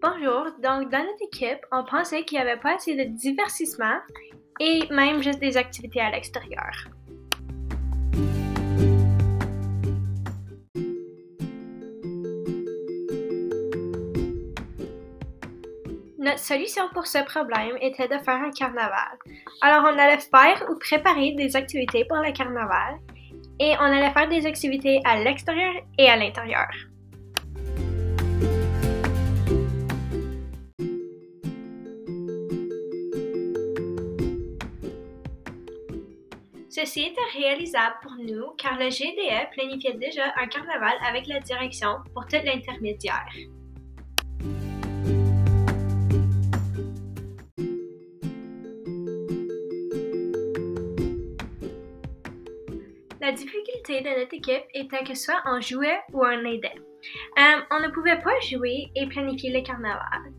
Bonjour, donc dans notre équipe, on pensait qu'il n'y avait pas assez de divertissement et même juste des activités à l'extérieur. Notre solution pour ce problème était de faire un carnaval. Alors on allait faire ou préparer des activités pour le carnaval et on allait faire des activités à l'extérieur et à l'intérieur. Ceci était réalisable pour nous car le GDE planifiait déjà un carnaval avec la direction pour tout l'intermédiaire. La difficulté de notre équipe était que soit on jouait ou on aidait. Euh, on ne pouvait pas jouer et planifier le carnaval.